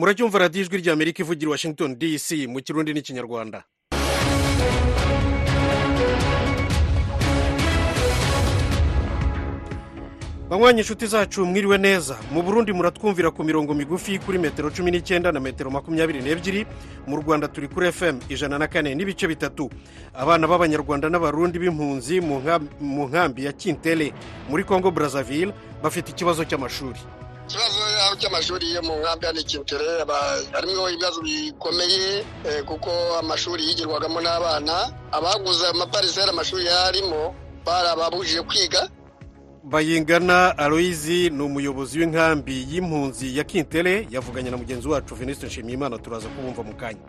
muracyumva radiyo ijwi rya amerika ivugira washington dc mu kirundi n'ikinyarwanda banywanyi inshuti zacu mwiriwe neza. Mu burundi muratwumvira ku mirongo migufi kuri metero cumi n'icyenda na metero makumyabiri n'ebyiri. Mu rwanda turi kuri fm ijana na kane n'ibice bitatu. Abana b'abanyarwanda n'abarundi b'impunzi mu nkambi ya kintere muri congo brazzaville bafite ikibazo cy'amashuri. Ikibazo cy'amashuri yo mu nkambi ya kintere harimo ibibazo bikomeye kuko amashuri yigirwagamo n'abana. Abaguze amapariseri amashuri yarimo barababujije kwiga. Bayingana aloyizi ni umuyobozi w'inkambi y'impunzi ya kintere yavuganye na mugenzi wacu venisite nshimiyimana turaza kubumva mu kanya.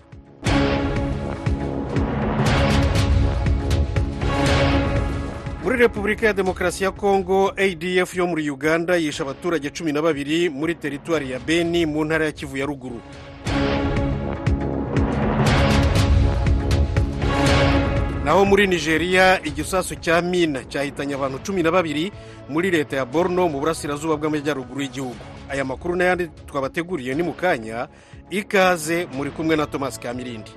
Repubulika ya demokarasi ya kongo adf yo muri uganda yishe abaturage cumi na babiri muri teritwari ya beni mu ntara ya kivu ya ruguru. Naho muri nigeria igisasu cya mina cyahitanye abantu cumi na babiri muri leta ya borno mu burasirazuba bw'amajyaruguru y'igihugu. Aya makuru n'ayandi twabateguriye ni mu kanya ikaze muri kumwe na thomas kamirindi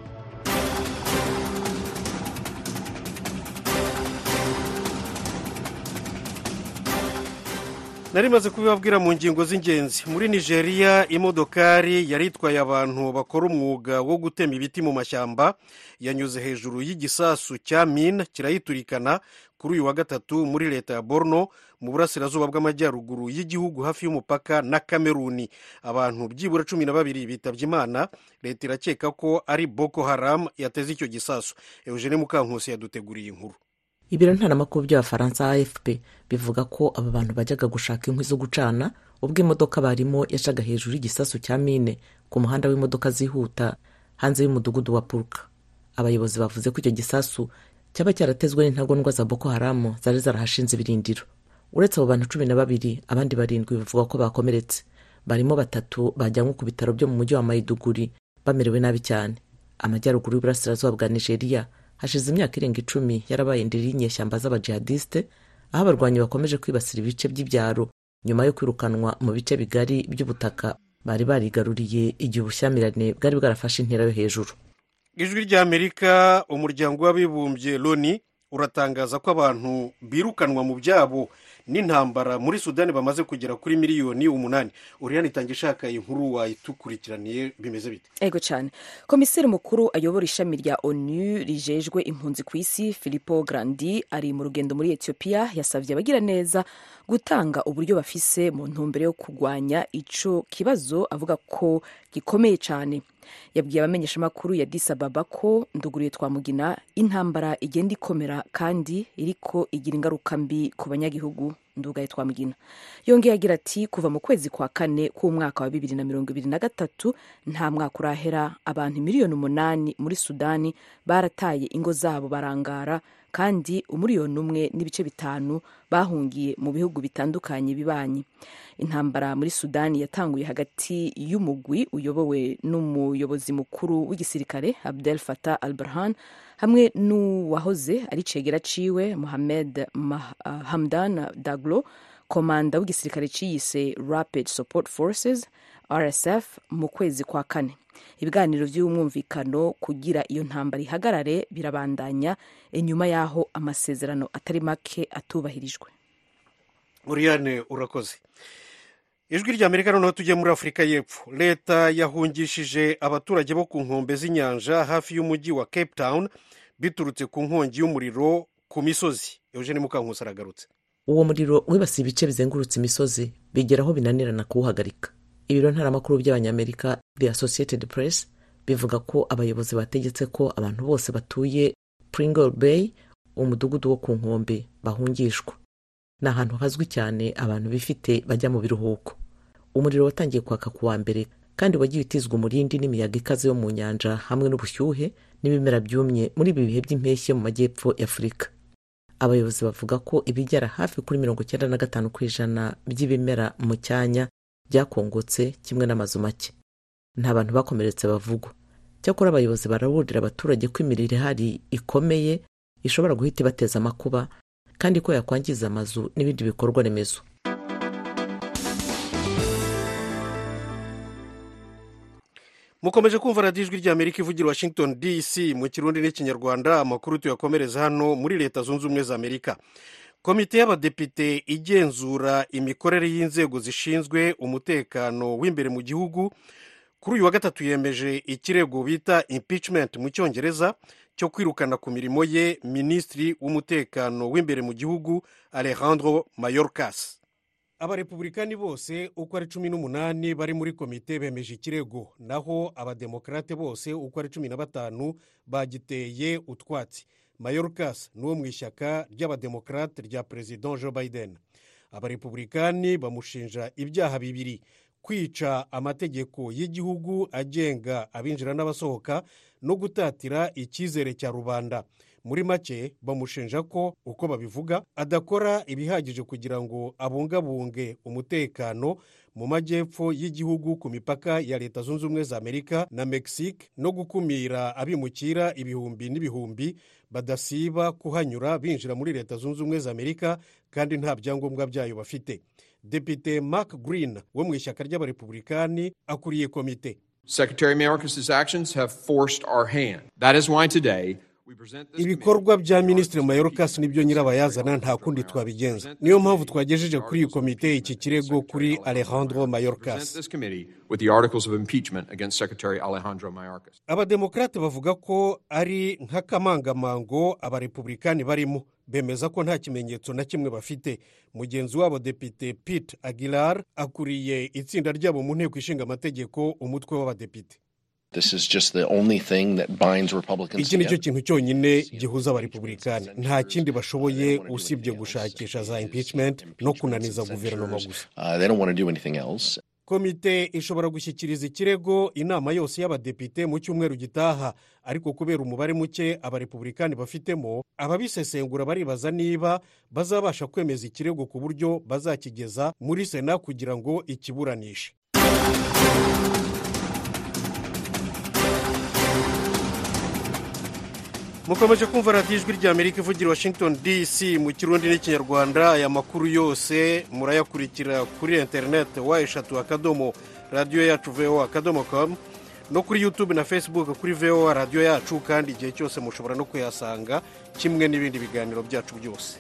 nari maze kubibabwira mu ngingo z'ingenzi. Muri nigeria imodokari yari itwaye abantu bakora umwuga wo gutema ibiti mu mashyamba yanyuze hejuru y'igisasu cya mina kirayiturikana kuri uyu wa gatatu muri leta ya borno mu burasirazuba bw'amajyaruguru y'igihugu hafi y'umupaka na kameruni abantu byibura cumi na babiri bitabye imana leta irakeka ko ari boko haram yateze icyo gisasu. Eugene mukankusi yaduteguriye inkuru. Ibiro ntaramakuru by'abafaransa afp bivuga ko aba bantu bajyaga gushaka inkwi zo gucana ubwo imodoka barimo yacaga hejuru y'igisasu cya mine ku muhanda w'imodoka zihuta hanze y'umudugudu wa puruka abayobozi bavuze ko icyo gisasu cyaba cyaratezwe n'intagondwa za boko haramu zari zarahashinze ibirindiro. Uretse abo bantu cumi na babiri abandi barindwi bavuga ko bakomeretse. Barimo batatu bajyanywe ku bitaro byo mu mujyi wa mayiduguri bamerewe nabi cyane. Amajyaruguru y'uburasirazuba bwa nigeria hashize imyaka irenga icumi yarabaye indiri y'inyeshyamba z'abajihadisite aho abarwanyi bakomeje kwibasira ibice by'ibyaro. Nyuma yo kwirukanwa mu bice bigari by'ubutaka bari barigaruriye igihe ubushyamirane bwari bwarafashe intera yo hejuru. Ijwi ry'amerika umuryango w'abibumbye loni uratangaza ko abantu birukanwa mu byabo. N'intambara muri sudani bamaze kugera kuri miliyoni umunani. Uriyani itanga ishaka inkuru wayitukurikiraniye bimeze bite? Ego cyane. Komiseri mukuru ayobora ishami rya onu rijejwe impunzi ku isi filipo grandi ari mu rugendo muri etiyopiya yasabye abagira neza gutanga uburyo bafise mu ntumbero yo kurwanya ico kibazo avuga ko gikomeye cyane. Yabwiye abamenyeshamakuru ya disababa ko nduguriye twamugina intambara igenda ikomera kandi iriko igira ingaruka mbi ku banyagihugu. Ndugaye twamugina. Yongeye agira ati kuva mu kwezi kwa kane k'umwaka wa bibiri na mirongo ibiri na gatatu nta mwaka urahera. Abantu miliyoni umunani muri sudani barataye ingo zabo barangara kandi umuriyoni umwe n'ibice bitanu bahungiye mu bihugu bitandukanye bibanyi. Intambara muri sudani yatanguye hagati y'umugwi uyobowe n'umuyobozi mukuru w'igisirikare abdel fatah al burhan hamwe n'uwahoze ari cegera ciwe mohamed hamdan daglo komanda w'igisirikare ciyise rapid support forces. Rsf mu kwezi kwa kane. Ibiganiro by'umwumvikano kugira iyo ntambara ihagarare birabandanya inyuma y'aho amasezerano atari make atubahirijwe. Uriyane urakoze. Ijwi rya amerika noneho tujye muri afurika y'epfo. Leta yahungishije abaturage bo ku nkombe z'inyanja hafi y'umujyi wa cape town biturutse ku nkongi y'umuriro ku misozi. Eugene mukankusi aragarutse. Uwo muriro wibasiye ibice bizengurutse imisozi bigeraho binanirana kuwuhagarika. Ibiro ntaramakuru by'abanyamerika the associated press bivuga ko abayobozi bategetse ko abantu bose batuye pringle bay umudugudu wo ku nkombe bahungishwa. Ni ahantu hazwi cyane abantu bifite bajya mu biruhuko. Umuriro watangiye kwaka ku wa mbere kandi wagiye utizwa umurindi n'imiyaga ikaze yo mu nyanja hamwe n'ubushyuhe n'ibimera byumye muri ibi bihe by'impeshyi mu majyepfo y'afurika abayobozi bavuga ko ibigera hafi kuri mirongo icyenda na gatanu ku ijana by'ibimera mu cyanya byakongotse kimwe n'amazu make. Nta bantu bakomeretse bavugwa. Cyakora abayobozi baraburira abaturage ko imirire ihari ikomeye ishobora guhita ibateza amakuba kandi ko yakwangiza amazu n'ibindi bikorwa remezo. Mukomeje kumva radiyo ijwi ry'amerika ivugira washington dc mu kirundi n'ikinyarwanda amakuru tuyakomereza hano muri leta zunze ubumwe za amerika. Komite y'abadepite igenzura imikorere y'inzego zishinzwe umutekano w'imbere mu gihugu kuri uyu wa gatatu yemeje ikirego bita impeachment mu cyongereza cyo kwirukana ku mirimo ye minisitiri w'umutekano w'imbere mu gihugu alejandro mayorkas. Abarepubulikani bose uko ari cumi n'umunani bari muri komite bemeje ikirego. Naho abademokarate bose uko ari cumi na batanu bagiteye utwatsi. Mayorkas ni uwo mu ishyaka ry'abademokarate rya perezida joe biden. Abarepubulikani bamushinja ibyaha bibiri. Kwica amategeko y'igihugu agenga abinjira n'abasohoka no gutatira icyizere cya rubanda. Muri make bamushinja ko uko babivuga adakora ibihagije kugira ngo abungabunge umutekano mu majyepfo y'igihugu ku mipaka ya leta zunze ubumwe za amerika na mexique no gukumira abimukira ibihumbi n'ibihumbi badasiba kuhanyura binjira muri leta zunze ubumwe za amerika kandi nta byangombwa byayo bafite depite mark green wo mu ishyaka ry'abarepubulikani akuriye komite Secretary Mayorkas' actions have forced our hand. That is why today ibikorwa bya minisitiri mayorkas ni byo nyirabayazana nta kundi twabigenza. niyo mpamvu twagejeje kuri iyi komite iki kirego kuri alejandro Mayorkas. abademokarate bavuga ko ari nk'akamangamango abarepubulikani barimo. Bemeza ko nta kimenyetso na kimwe bafite. Mugenzi wabo depite pete aguilar akuriye itsinda ryabo mu nteko ishinga amategeko umutwe w'abadepite. Iki ni cyo together. kintu cyonyine gihuza abarepubulikani nta kindi bashoboye usibye gushakisha za impeachment no kunaniza guverinoma gusa Uh, they don't want to do anything else. komite ishobora gushyikiriza ikirego inama yose y'abadepite mu cyumweru gitaha ariko kubera umubare muke abarepubulikani bafitemo ababisesengura baribaza niba bazabasha kwemeza ikirego ku buryo bazakigeza muri sena kugira ngo ikiburanishe mukomeje kumva radiyo ijwi ry'amerika ivugira washington dc mu kirundi n'ikinyarwanda aya makuru yose murayakurikira kuri interineti wa eshatu akadomo radiyo yacu voa akadomo komu no kuri yutube na facebook kuri voa radiyo yacu kandi igihe cyose mushobora no kuyasanga kimwe n'ibindi biganiro byacu byose.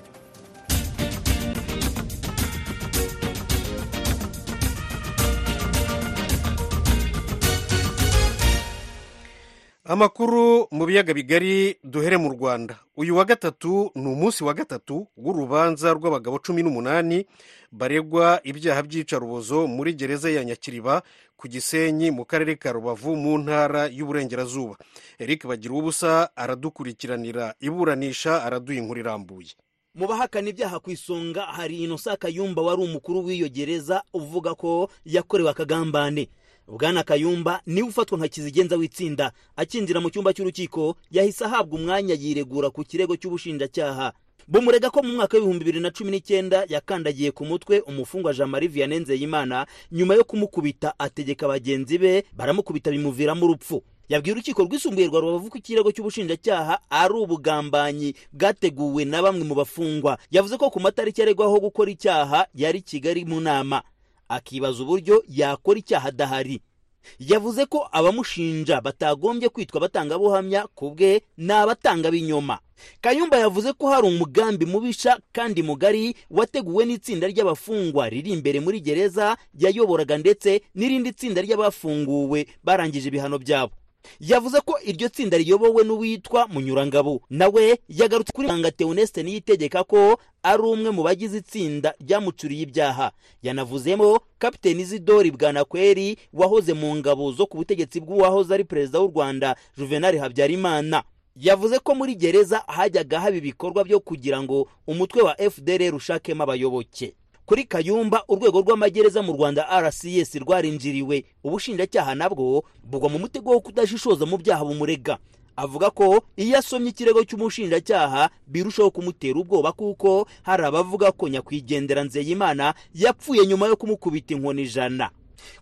Amakuru mu biyaga bigari duhere mu rwanda. Uyu wa gatatu ni umunsi wa gatatu w'urubanza rw'abagabo cumi n'umunani baregwa ibyaha by'iyicarubozo muri gereza ya nyakiriba ku gisenyi mu karere ka rubavu mu ntara y'uburengerazuba. Eric bagira ubusa aradukurikiranira iburanisha araduha inkuru irambuye. Mu bahakana ibyaha ku isonga hari inosa kayumba wari umukuru w'iyo gereza uvuga ko yakorewe akagambane. Bwana kayumba ni we ufatwa nka kizigenza w'itsinda. Akinjira mu cyumba cy'urukiko yahise ahabwa umwanya yiregura ku kirego cy'ubushinjacyaha. Bumurega ko mu mwaka w'ibihumbi bibiri na cumi n'icyenda yakandagiye ku mutwe umufungwa jean marie vianney nzeyimana nyuma yo kumukubita ategeka bagenzi be baramukubita bimuviramo urupfu. Yabwiye urukiko rwisumbuye rwa rubavu ko ikirego cy'ubushinjacyaha ari ubugambanyi bwateguwe na bamwe mu bafungwa. Yavuze ko ku matariki aregwaho gukora icyaha yari kigali mu nama. Akibaza uburyo yakora icyaha adahari. Yavuze ko abamushinja batagombye kwitwa abatangabuhamya ku bwe ni abatanga b'inyoma kayumba yavuze ko hari umugambi mubisha kandi mugari wateguwe n'itsinda ry'abafungwa riri imbere muri gereza yayoboraga ndetse n'irindi tsinda ry'abafunguwe barangije ibihano byabo. Yavuze ko iryo tsinda riyobowe n'uwitwa munyurangabo. Nawe yagarutse kuri muganga teoneste niyitegeka ko ari umwe mu bagize itsinda ryamucuriye ibyaha. Yanavuzemo kapiteni izidori bwanakweri wahoze mu ngabo zo ku butegetsi bw'uwahoze ari perezida w'u rwanda juvenali habyarimana. Yavuze ko muri gereza hajyaga haba ibikorwa byo kugira ngo umutwe wa fdr ushakemo abayoboke. Kuri kayumba urwego rw'amagereza mu rwanda rcs rwarinjiriwe. Ubushinjacyaha nabwo bugwa mu mutego wo kudashishoza mu byaha bumurega. Avuga ko iyo asomye ikirego cy'umushinjacyaha birushaho kumutera ubwoba kuko hari abavuga ko nyakwigendera nzeyimana yapfuye nyuma yo kumukubita inkoni ijana.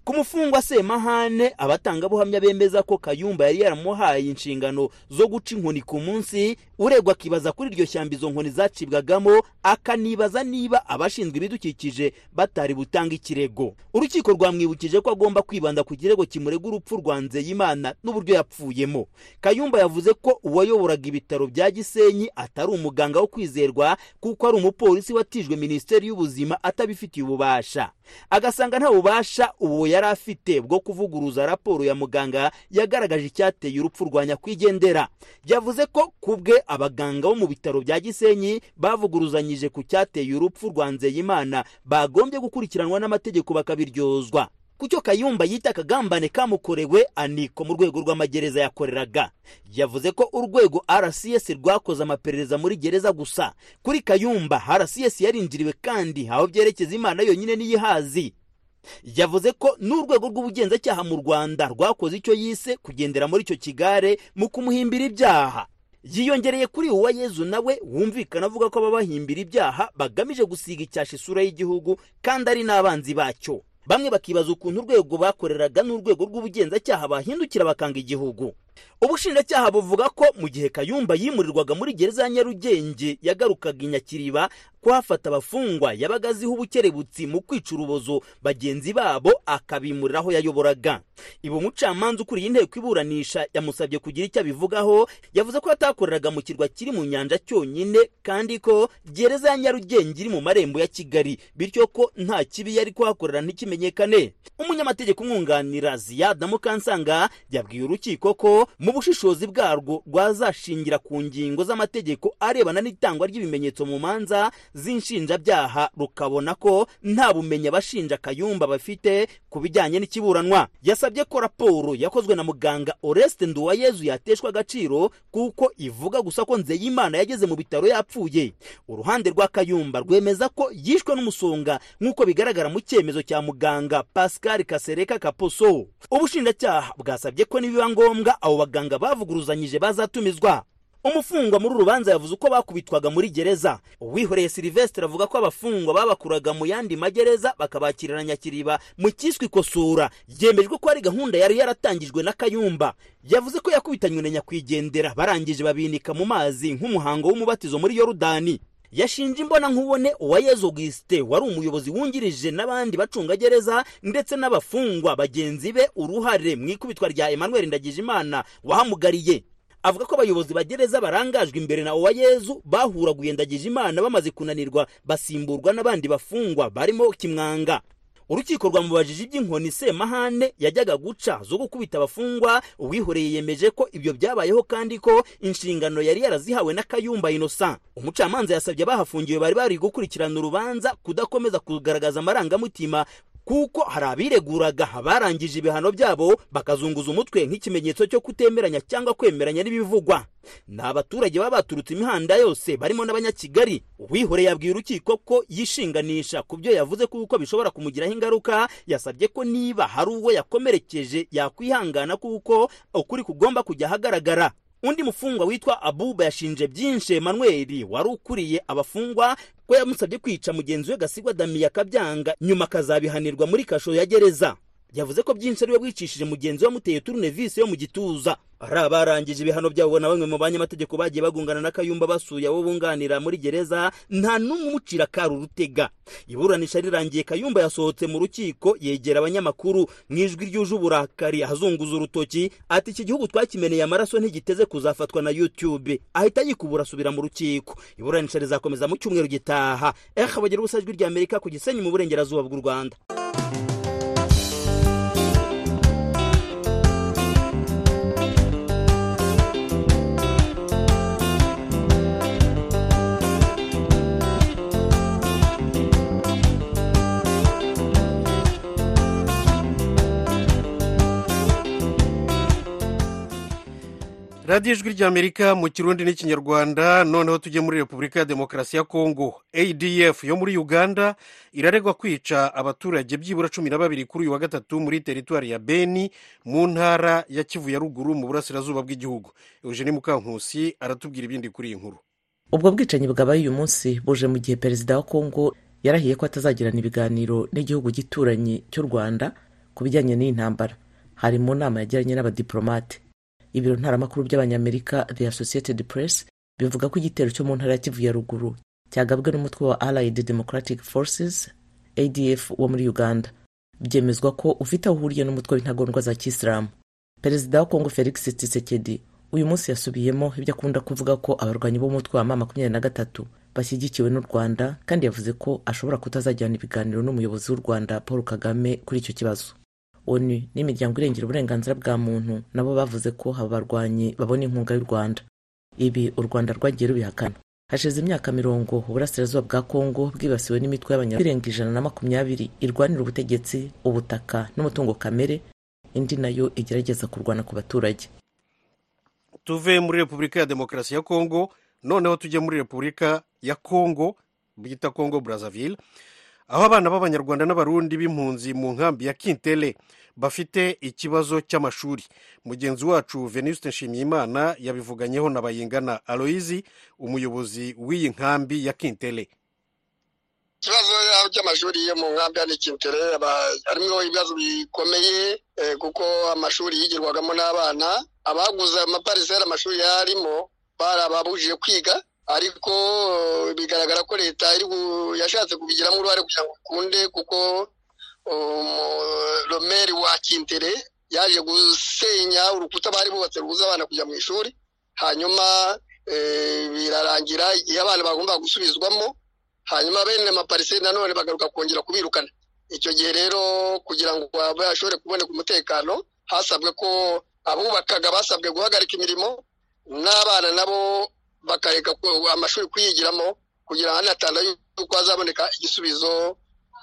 Ku mufungwa semahane abatangabuhamya bemeza ko kayumba yari yaramuhaye inshingano zo guca inkoni ku munsi uregwa akibaza kuri iryo shyamba izo nkoni zacibwagamo akanibaza niba abashinzwe ibidukikije batari butanga ikirego. Urukiko rwamwibukije ko agomba kwibanda ku kirego kimurega urupfu rwa nzeyimana n'uburyo yapfuyemo. Kayumba yavuze ko uwayoboraga ibitaro bya gisenyi atari umuganga wo kwizerwa kuko ari umupolisi watijwe minisiteri y'ubuzima atabifitiye ububasha. Agasanga nta bubasha uwo yari afite bwo kuvuguruza raporo ya muganga yagaragaje icyateye urupfu rwa nyakwigendera. Yavuze ko ku bwe abaganga bo mu bitaro bya gisenyi bavuguruzanyije ku cyateye urupfu rwa nzeyimana bagombye gukurikiranwa n'amategeko bakabiryozwa. Kucyo kayumba yita akagambane kamukorewe aniko mu rwego rw'amagereza yakoreraga. Yavuze ko urwego rcs rwakoze amaperereza muri gereza gusa. Kuri kayumba rcs yarinjiriwe kandi aho byerekeza imana yonyine niyihazi. Yavuze ko n'urwego rw'ubugenzacyaha mu rwanda rwakoze icyo yise kugendera muri icyo kigare mu kumuhimbira ibyaha. Yiyongereye kuri uwa yezu nawe wumvikana avuga ko ababahimbira ibyaha bagamije gusiga icyasha isura y'igihugu kandi ari n'abanzi bacyo. Bamwe bakibaza ukuntu urwego bakoreraga n'urwego rw'ubugenzacyaha bahindukira bakanga igihugu. Ubushinjacyaha buvuga ko mu gihe kayumba yimurirwaga muri gereza ya nyarugenge yagarukaga i nyakiriba kuhafata abafungwa yabaga aziho ubukerebutsi mu kwica urubozo bagenzi babo akabimurira aho yayoboraga. Ibi umucamanza ukuriye inteko iburanisha yamusabye kugira icyo abivugaho yavuze ko atakoreraga mu kirwa kiri mu nyanja cyonyine kandi ko gereza ya nyarugenge iri mu marembo ya kigali bityo ko nta kibi yari kuhakorera ntikimenyekane. Umunyamategeko umwunganira ziyada mukansanga yabwiye urukiko ko mu bushishozi bwarwo rwazashingira ku ngingo z'amategeko arebana n'itangwa ry'ibimenyetso mu manza z'inshinjabyaha rukabona ko nta bumenyi abashinja kayumba bafite ku bijyanye n'ikiburanwa. Yasabye ko raporo yakozwe na muganga oreste nduwayezu yateshwa agaciro kuko ivuga gusa ko nzeyimana yageze mu bitaro yapfuye. Uruhande rwa kayumba rwemeza ko yishwe n'umusonga nk'uko bigaragara mu cyemezo cya muganga pascal kasereka kaposo. Ubushinjacyaha bwasabye ko nibiba ngombwa abo baganga bavuguruzanyije bazatumizwa. Umufungwa muri uru rubanza yavuze uko bakubitwaga muri gereza. Uwihoreye silivesitire avuga ko abafungwa babakuraga mu yandi magereza bakabakirira nyakiriba mu cyiswe ikosora byemejwe ko ari gahunda yari yaratangijwe na kayumba. Yavuze ko yakubitanywe na nyakwigendera barangije babinika mu mazi nk'umuhango w'umubatizo muri yorudani yashinje imbona nkubone uwayezu augusite wari umuyobozi wungirije n'abandi bacungagereza ndetse n'abafungwa bagenzi be uruhare mu ikubitwa rya emmanuel ndagijimana wahamugariye. Avuga ko abayobozi ba gereza barangajwe imbere na uwayezu bahuraguye ndagijimana bamaze kunanirwa basimburwa n'abandi bafungwa barimo kimwanga. Urukiko rwamubajije iby'inkoni semahane yajyaga guca zo gukubita abafungwa uwihoreye yemeje ko ibyo byabayeho kandi ko inshingano yari yarazihawe na kayumba inosa umucamanza yasabye abahafungiwe bari bari gukurikirana urubanza kudakomeza kugaragaza amarangamutima kuko hari abireguraga abarangije ibihano byabo bakazunguza umutwe nk'ikimenyetso cyo kutemeranya cyangwa kwemeranya n'ibivugwa. Ni abaturage baba baturutse imihanda yose barimo n'abanyakigali. Uwihoreye yabwiye urukiko ko yishinganisha ku byo yavuze kuko bishobora kumugiraho ingaruka yasabye ko niba hari uwo yakomerekeje yakwihangana kuko ukuri kugomba kujya ahagaragara. Undi mufungwa witwa abuba yashinje byinshi emanuweli wari ukuriye abafungwa ko yamusabye kwica mugenzi we gasigwa damiya akabyanga nyuma akazabihanirwa muri kasho ya gereza. Yavuze ko byinshi ari we wicishije mugenzi we amuteye turunevisi yo mu gituza. Ari abarangije ibihano byabo na bamwe mu banyamategeko bagiye bagungana na kayumba basuye abo bunganira muri gereza nta n'umwe umucira kari urutega iburanisha rirangiye kayumba yasohotse mu rukiko yegera abanyamakuru. Mu ijwi ryuje uburakari ahazunguza urutoki ati iki gihugu twakimeneye amaraso ntigiteze kuzafatwa na youtube. Ahita yikubura asubira mu rukiko. Iburanisha rizakomeza mu cyumweru gitaha. Eha bagira ubusa ijwi rya amerika ku gisenyi mu burengerazuba bw'u rwanda. Radiyo ijwi ry'amerika mu kirundi n'ikinyarwanda noneho tujye muri repubulika ya demokarasi ya kongo adf yo muri uganda iraregwa kwica abaturage byibura cumi na babiri kuri uyu wa gatatu muri teritwari ya beni mu ntara ya kivu ya ruguru mu burasirazuba bw'igihugu. Eugene mukankusi aratubwira ibindi kuri iyi nkuru. Ubwo bwicanyi bwabaye uyu munsi buje mu gihe perezida wa kongo yarahiye ko atazagirana ibiganiro n'igihugu gituranyi cy'u rwanda ku bijyanye n'iyi ntambara hari mu nama yagiranye n'abadiplomate ibiro ntaramakuru by'abanyamerika the associated press bivuga ko igitero cyo mu ntara ya kivu ya ruguru cyagabwe n'umutwe wa allied democratic forces adf wo muri uganda. Byemezwa ko ufite aho uhuriye n'umutwe w'intagondwa za kisilamu perezida wa kongo felix tshisekedi uyu munsi yasubiyemo ibyo akunda kuvuga ko abarwanyi b'umutwe wa ma makumyabiri na gatatu bashyigikiwe n'u rwanda kandi yavuze ko ashobora kutazajyana ibiganiro n'umuyobozi w'u rwanda paul kagame kuri icyo kibazo. Onu n'imiryango irengera uburenganzira bwa muntu nabo bavuze ko aba barwanyi babona inkunga y'u rwanda. Ibi u rwanda rwagiye rubihakana. Hashize imyaka mirongo uburasirazuba bwa kongo bwibasiwe n'imitwe y'abanyarwanda irenga ijana na makumyabiri irwanira ubutegetsi ubutaka n'umutungo kamere indi na yo igerageza kurwana ku baturage. Tuve muri repubulika ya demokarasi ya kongo noneho tujye muri repubulika ya kongo bita kongo brazzaville. Aho abana b'abanyarwanda n'abarundi b'impunzi mu nkambi ya kintele bafite ikibazo cy'amashuri. Mugenzi wacu venuste nshimiyimana yabivuganyeho na bayingana aloyizi umuyobozi w'iyi nkambi ya kintele. Ikibazo cy'amashuri yo mu nkambi ya nikintere harimo ibibazo bikomeye kuko amashuri yigirwagamo n'abana. Abaguze amapariseri amashuri yarimo barababujije kwiga ariko bigaragara ko leta yashatse kubigiramo uruhare kugira ngo bikunde kuko romeri wa kintere yaje gusenya urukuta bari bubatse rubuza abana kujya mu ishuri hanyuma birarangira igihe abana bagomba gusubizwamo hanyuma bene amapariseri nanone bagaruka kongera kubirukana. Icyo gihe rero kugira ngo bashobore kuboneka umutekano hasabwe ko abubakaga basabwe guhagarika imirimo n'abana nabo bakareka amashuri kuyigiramo kugira ngo hanatanda yuko hazaboneka igisubizo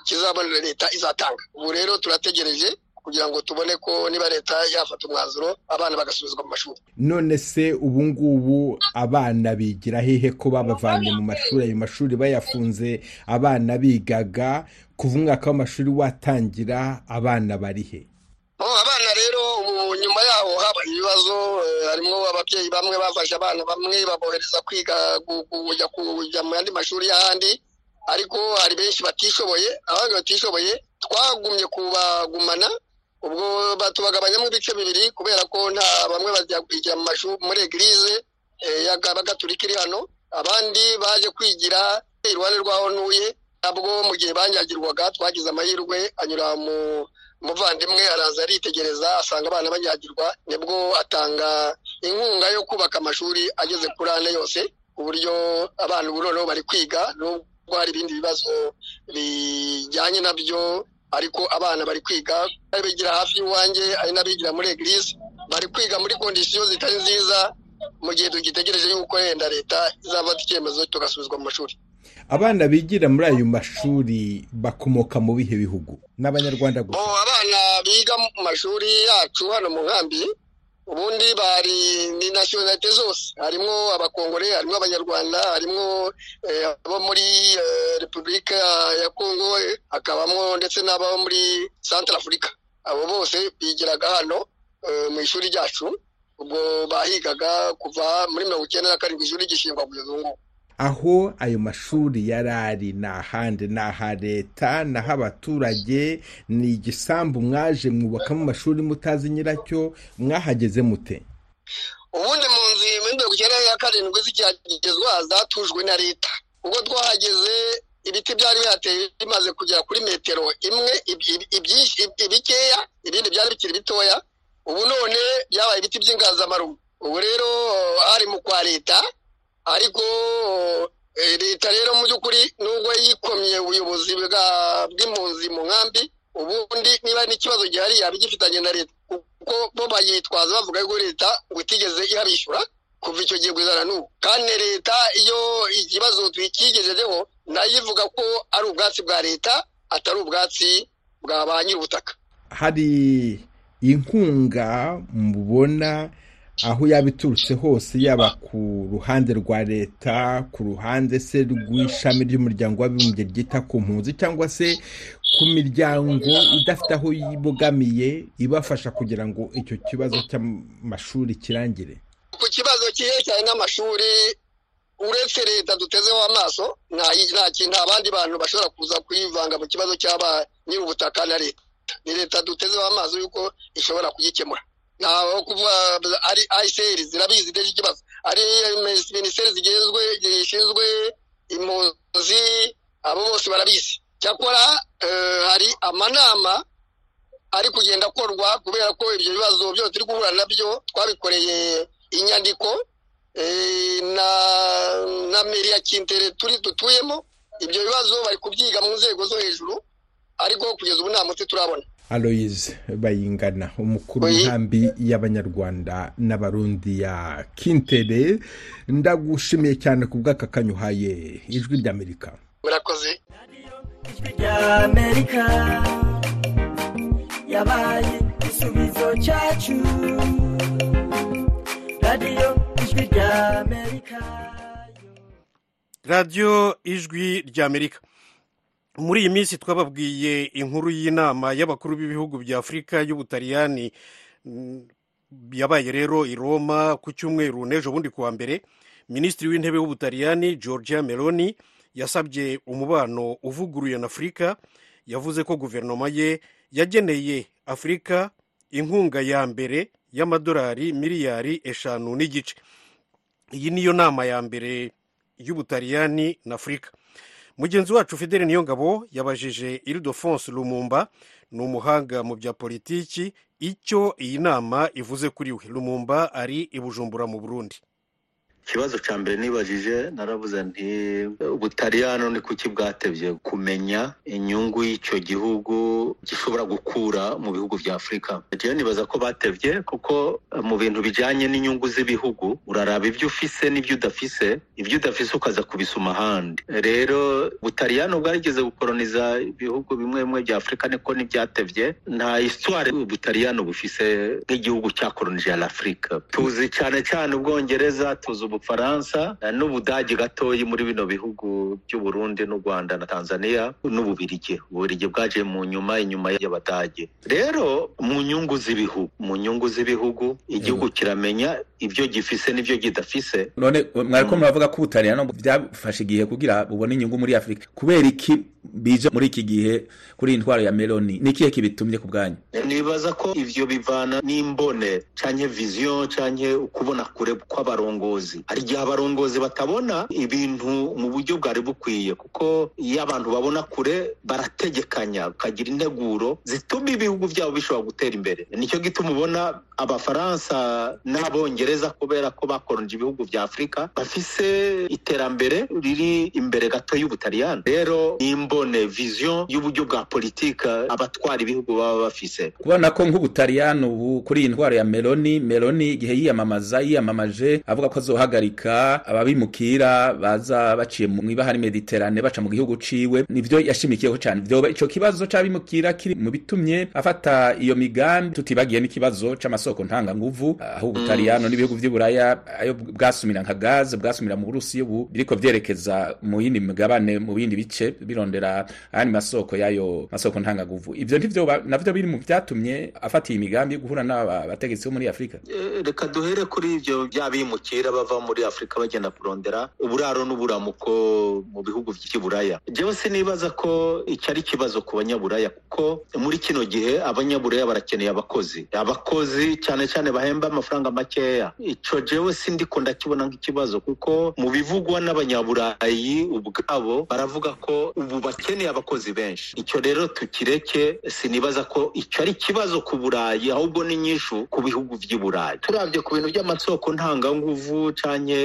kizabonera leta izatanga. Ubu rero turategereje kugira ngo tubone ko niba leta yafata umwanzuro abana bagasubizwa mu mashuri. None se ubu ngubu abana bigira hehe ko babavanye mu mashuri? Ayo mashuri bayafunze abana bigaga kuva umwaka w'amashuri watangira abana bari he abana rero ubu nyuma yaho habaye ibibazo harimo ababyeyi bamwe bafashe abana bamwe babohereza kwiga kujya mu yandi mashuri y'ahandi ariko hari benshi batishoboye abandi batishoboye twagumye kubagumana ubwo batubagabanyamo ibice bibiri kubera ko nta bamwe bajya kwigira mu mashuri muri egirize y'agaturika iri hano abandi baje kwigira iruhande rw'aho ntuye nabwo mu gihe banyagirwaga twagize amahirwe anyura mu umuvandimwe araza aritegereza asanga abana banyagirwa ni bwo atanga inkunga yo kubaka amashuri ageze kuri ane yose ku buryo abana ubu noneho bari kwiga nubwo hari ibindi bibazo bijyanye na byo ariko abana bari kwiga bari bigira hafi y'iwanjye ari n'abigira muri egirize bari kwiga muri kondisiyo zitari nziza mu gihe tugitegereje yuko wenda leta izafata icyemezo tugasubizwa mu mashuri. Abana bigira muri ayo mashuri bakomoka mu bihe bihugu n'abanyarwanda gusa. Abana biga mu mashuri yacu hano mu nkambi ubundi bari ni nasiyonalite zose. Harimo abakongore harimo abanyarwanda harimo abo muri repubulika ya kongo hakabamo ndetse n'abo muri santara afurika abo bose bigiraga hano mu ishuri ryacu. Ubwo bahigaga kuva muri mirongo icyenda na karindwi ishuri gishingwa kugeza ubu ngubu. Aho ayo mashuri yari ari ni ahandi ni aha leta ni abaturage ni igisambu mwaje mwubakamo amashuri mutazi nyiracyo mwahageze mute? Ubundi mu nzu mirongo icyenda na karindwi zikihagezwa zatujwe na leta. Ubwo twahageze ibiti byari bihateye bimaze kugera kuri metero imwe ibikeya ibindi byari bikiri bitoya. Ubu none byabaye ibiti by'inganzamarumbu ubu rero hari mu kwa leta ariko leta rero mu by'ukuri nubwo yikomye ubuyobozi bw'impunzi mu nkambi ubundi niba n'ikibazo gihari yaba igifitanye na leta. Kuko bo bayitwaza bavuga ko leta ngo itigeze ihabishyura kuva icyo gihe kugeza n'ubu. Kandi leta iyo ikibazo tukigejejeho na yo ivuga ko ari ubwatsi bwa leta atari ubwatsi bwa ba nyir'ubutaka. Hari inkunga mubona aho yaba iturutse hose yaba ku ruhande rwa leta ku ruhande se rw'ishami ry'umuryango w'abibumbye ryita ku mpunzi cyangwa se ku miryango idafite aho yibogamiye ibafasha kugira ngo icyo kibazo cy'amashuri kirangire? Ku kibazo cyerekeranye n'amashuri uretse leta dutezeho amaso nta abandi bantu bashobora kuza kwivanga mu kibazo cy'aba nyir'ubutaka na leta. Ni leta dutezeho amaso y'uko ishobora kugikemura ntaho kuvuga ari ayiseri zirabizi neza ikibazo ari minisiteri zigezwe zishinzwe impunzi abo bose barabizi. Cyakora hari amanama ari kugenda akorwa kubera ko ibyo bibazo byose turi guhura na byo twabikoreye inyandiko na meri ya kintere turi dutuyemo. Ibyo bibazo bari kubyiga mu nzego zo hejuru ariko kugeza ubu nta muti turabona. Aloyize bayingana umukuru w'inkambi y'abanyarwanda n'abarundi ya kintere ndagushimiye cyane ku bw'aka kanyuhaye ijwi ry'amerika. Murakoze. Ijwi ry'amerika yabaye igisubizo cyacu. Radiyo ijwi ry'amerika. Radiyo ijwi ry'amerika. Muri iyi minsi twababwiye inkuru y'inama y'abakuru b'ibihugu bya afurika y'ubutaliyani yabaye rero i roma ku cyumweru n'ejo bundi kuwa mbere minisitiri w'intebe w'ubutaliyani georgia meloni yasabye umubano uvuguruye na afurika yavuze ko guverinoma ye yageneye afurika inkunga ya mbere y'amadolari miliyari eshanu n'igice. Iyi niyo nama ya mbere y'ubutaliyani na afurika mugenzi wacu fidele niyongabo yabajije iridofonse lumumba ni umuhanga mu bya politiki icyo iyi nama ivuze kuri we. Lumumba ari i bujumbura mu burundi. Ikibazo cya mbere nibajije naravuze nti ubutaliyano ni kuki bwatebye kumenya inyungu y'icyo gihugu gishobora gukura mu bihugu bya afurika rero nibaza ko batebye kuko mu bintu bijyanye n'inyungu z'ibihugu uraraba ibyo ufise n'ibyo udafise ibyo udafise ukaza kubisoma ahandi. Rero ubutaliyano bwarigeze gukoroniza ibihugu bimwe bimwe bya afurika niko ntibyatebye nta histoire ubutaliyano bufise nk'igihugu cyakoronije afurika tuzi cyane cyane ubwongereza tuzi ubufaransa n'ubudage gatoyi muri bino bihugu by'uburundi n'u rwanda na tanzania n'ububirigi. Ububirigi bwaje mu nyuma inyuma y'abadage. Rero mu nyungu z'ibihugu mu nyungu z'ibihugu igihugu kiramenya ibyo gifise n'ibyo kidafise none mwariko muravuga ko ubutaliyano byafashe igihe kugira bubone inyungu muri afurika kubera iki bije muri iki gihe kuri iyi ntwaro ya meloni ni ikihe kibitumye ku bwanyu? Nibaza ko ivyo bivana n'imbone canke viziyo canke ukubona kure kw'abarongozi. Hari igihe abarongozi batabona ibintu mu buryo bwari bukwiye kuko iyo abantu babona kure barategekanya ukagira integuro zituma ibihugu byabo bishobora gutera imbere. Nicyo gituma ubona abafaransa n'abongereza kubera ko bakoronje ibihugu bya afurika bafise iterambere riri imbere gato y'ubutaliyani. Rero n'imbone viziyo y'uburyo bwa politika abatwara ibihugu baba bafise. Kubona ko nk'ubutaliyani ubu kuri iyi ndwara ya meloni meloni igihe yiyamamaza yiyamamaje avuga ko azohagarika ababimukira baza baciye mu ibahari mediterane baca mu gihugu ciwe nivyo yashimikiyeho cyane vyoba ico kibazo c'abimukira kiri mu bitumye afata iyo migambi tutibagiye n'ikibazo c'amasoko ntanganguvu aho ubutaliyano n'ibihugu vy'iburaya ayo bwasumira nka gaze bwasumira mu burusiya ubu biriko vyerekeza mu yindi migabane mu bindi bice birondera ayandi masoko y'ayo masoko ntanganguvu ivyo ntivyo navyo biri mu vyatumye afata iyi migambi yo guhura n'aba bategetsi bo muri afurika reka duhere kuri ivyo by'abimukira bava muri afurika bagenda kurondera uburaro n'uburamuko mu bihugu vy'iburaya jewe sinibaza ko icyo ari ikibazo ku banyaburaya kuko muri kino gihe abanyaburaya barakeneye abakozi. Abakozi cyane cyane bahemba amafaranga makeya. Ico jewe sindiko ndakibona nk'ikibazo kuko mu bivugwa n'abanyaburayi ubwabo baravuga ko ubu bakeneye abakozi benshi. Icyo rero tukireke sinibaza ko icyo ari ikibazo ku burayi ahubwo ni nyishu ku bihugu vy'iburayi turabye ku bintu by'amasoko ntanganguvu canke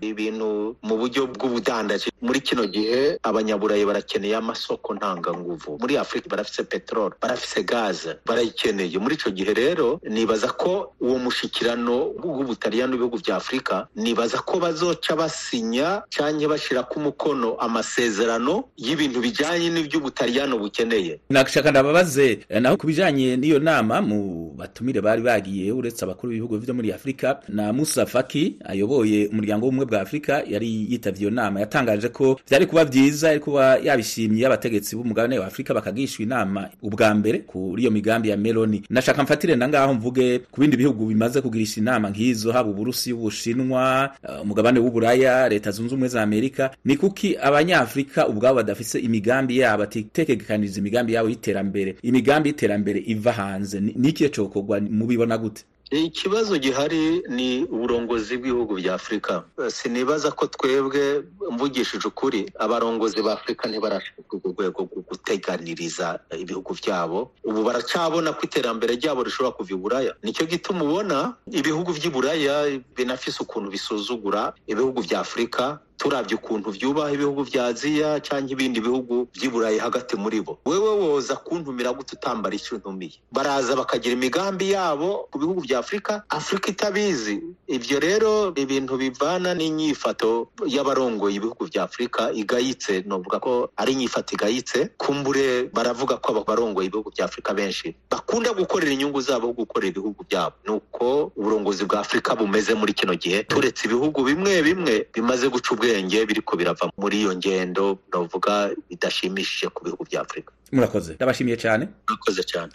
ibintu mu buryo bw'ubudandaji. Muri kino gihe abanyaburayi barakeneye amasoko ntanganguvu. Muri afurika barafise peteroli barafise gaze barayikeneye. Muri ico gihe rero nibaza ko uwo mushikirano w'ubutaliyano n'ibihugu bya afurika nibaza ko bazoca basinya canke bashirako mukono amasezerano y'ibintu bijanye n'ivy'ubutaliyano bukeneye. Nakashaka ndababaze naho ku bijanye n'iyo nama mu batumire bari bagiye uretse abakuru b'ibihugu vyo muri afurika na musa faki ayoboye umuryango w'ubumwe bwa afurika yari yitavye iyo nama. Yatangaje ko byari kuba byiza yari kuba yabishimiye abategetsi b'umugabane wa afurika bakagishwa inama ubwa mbere kuri iyo migambi ya Meloni. Nashaka mfatire na ngaho mvuge ku bindi bihugu bimaze kugirisha inama nk'izo haba uburusi ubushinwa uh, umugabane w'uburaya leta zunze ubumwe za Amerika ni kuki abanyafrika ubwabo badafise imigambi yabo atitegekaniriza imigambi yabo y'iterambere? Imigambi y'iterambere iva hanze. Ni ikihe cokorwa? Mubibona gute? Ikibazo gihari ni uburongozi bw'ibihugu bya afurika sinibaza ko twebwe mvugishije ukuri abarongozi ba afurika ntibarashaka urwo rwego rwo guteganiriza ibihugu byabo. Ubu baracyabona ko iterambere ryabo rishobora kuva i buraya. Nicyo gituma ubona ibihugu by'i buraya binafise ukuntu bisuzugura ibihugu bya afurika turabye ukuntu byubaha ibihugu bya aziya cyangwa ibindi bihugu by'i burayi hagati muri bo. Wewe woza kuntumira gute utambara icyo untumiye? Baraza bakagira imigambi yabo ku bihugu bya afurika afurika itabizi. Ibyo rero ibintu bivana n'inyifato y'abarongoye ibihugu bya afurika igayitse. Novuga ko ari inyifato igayitse. Kumbure baravuga ko abarongoye ibihugu bya afurika benshi bakunda gukorera inyungu zabo gukorera ibihugu byabo ni uko uburongozi bwa afurika bumeze muri kino gihe. Turetse ibihugu bimwe bimwe bimaze guca ubwenge biriko birava muri iyo ngendo novuga bidashimishije ku bihugu bya afurika murakoze. Ndabashimiye cyane. Murakoze cyane.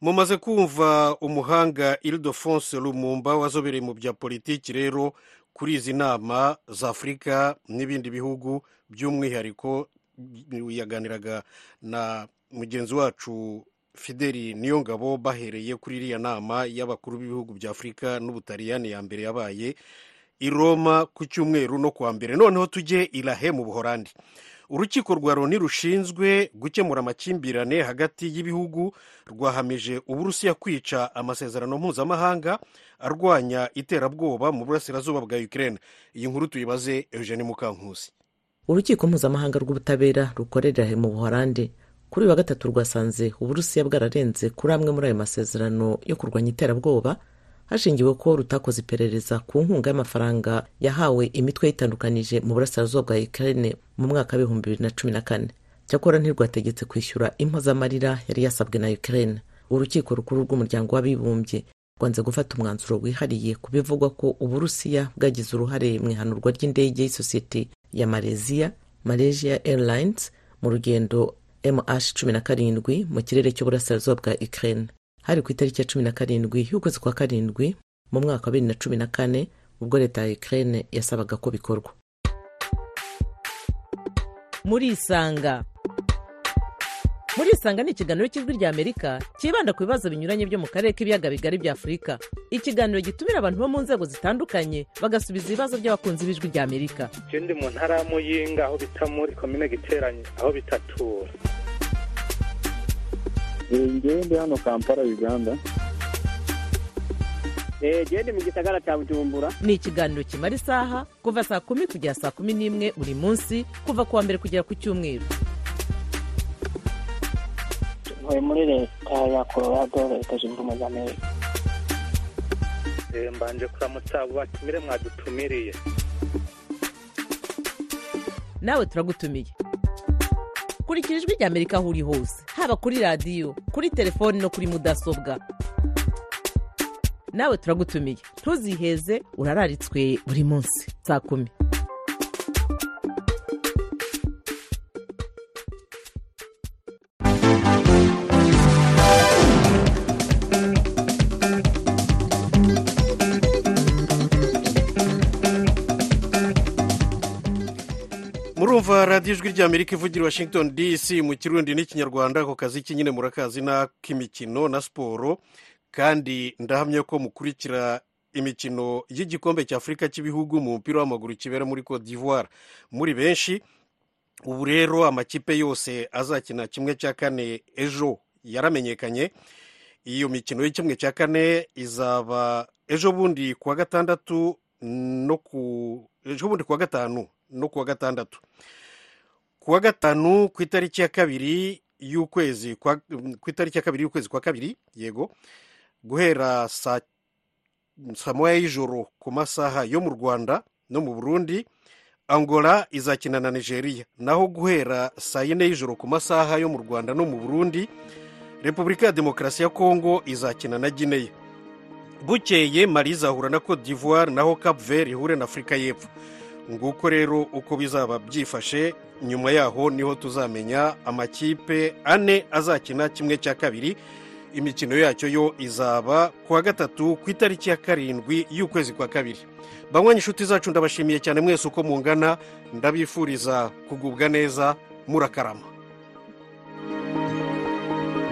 Mumaze kumva umuhanga ildefonse lumumba wazobereye mu bya politiki rero kuri izi nama za afurika n'ibindi bihugu by'umwihariko yaganiraga na mugenzi wacu fideli niyongabo bahereye kuri iriya nama y'abakuru b'ibihugu bya afurika n'ubutaliyani ya mbere yabaye i roma ku cyumweru no kuwa mbere. Noneho tujye irahe mu buhorandi. Urukiko rwa loni rushinzwe gukemura amakimbirane hagati y'ibihugu rwahamije uburusiya kwica amasezerano mpuzamahanga arwanya iterabwoba mu burasirazuba bwa ukraine. Iyi nkuru tuyibaze eugene mukankusi. Urukiko mpuzamahanga rw'ubutabera rukorera mu buhorandi? Kuri uyu wa gatatu rwasanze uburusiya bwararenze kuri amwe muri ayo masezerano yo kurwanya iterabwoba hashingiwe ko rutakoze iperereza ku nkunga y'amafaranga yahawe imitwe yitandukanije mu burasirazuba bwa ukraine mu mwaka w'ibihumbi bibiri na cumi na kane. Cyakora ntirwategetse kwishyura impozamarira yari yasabwe na ukraine. Urukiko rukuru rw'umuryango w'abibumbye rwanze gufata umwanzuro wihariye ku bivugwa ko uburusiya bwagize uruhare mu ihanurwa ry'indege y'isosiyete ya malaysia malaysia airlines mu rugendo mh cumi na karindwi mu kirere cy'uburasirazuba bwa ukraine. Hari ku itariki ya cumi na karindwi y'ukwezi kwa karindwi mu mwaka wa bibiri na cumi na kane ubwo leta ya ukraine yasabaga ko bikorwa. Murisanga murisanga ni ikiganiro cy'ijwi ry'amerika cyibanda ku bibazo binyuranye byo mu karere k'ibiyaga bigari bya afurika. Ikiganiro gitumira abantu bo mu nzego zitandukanye bagasubiza ibibazo by'abakunzi b'ijwi ry'amerika ndi mu ntara ya muyinga aho bita muri komine giteranye aho bitatura ngewe ndi hano kampala uganda. Gende mu gisagara cya bujumbura. Ni ikiganiro kimara isaha kuva saa kumi kugera saa kumi n'imwe buri munsi kuva ku wa mbere kugera ku cyumweru. Ntuye muri leta ya colorado leta zunze ubumwe za amerika mbanje kuramutsa abo batumire mwadutumiriye. Nawe turagutumiye. Kurikira ijwi ry'amerika aho uri hose. Haba kuri radiyo kuri telefoni no kuri mudasobwa. Nawe turagutumiye. Ntuziheze urararitswe buri munsi. Saa kumi. Murumva radiyo ijwi ry'amerika ivugira washington dc mu kirundi n'ikinyarwanda ako kazi nyine murakazi n'ak'imikino na siporo kandi ndahamya ko mukurikira imikino y'igikombe cya afurika cy'ibihugu mu mupira w'amaguru kibera muri cote d'ivoire. Muri benshi ubu rero amakipe yose azakina kimwe cya kane ejo yaramenyekanye. Iyo mikino y'ikimwe cya kane izaba ejo bundi kuwa gatandatu no ku ejo bundi kuwa gatanu no kuwa gatandatu. Kuwa gatanu ku itariki ya kabiri y'ukwezi ku itariki ya kabiri y'ukwezi kwa kabiri yego guhera saa moya y'ijoro ku masaha yo mu rwanda no mu burundi angola izakina na nigeria. Naho guhera saa yine y'ijoro ku masaha yo mu rwanda no mu burundi repubulika ya demokarasi ya kongo izakina na gineya bukeye mari izahura na cote d'ivoire naho cap vert ihure na afurika y'epfo. Nguko rero uko bizaba byifashe nyuma yaho ni ho tuzamenya amakipe ane azakina kimwe cya kabiri. Imikino yacyo yo izaba ku wa gatatu ku itariki ya karindwi y'ukwezi kwa kabiri. Banywa inshuti zacu ndabashimiye cyane mwese uko mungana. Ndabifuriza kugubwa neza murakarama.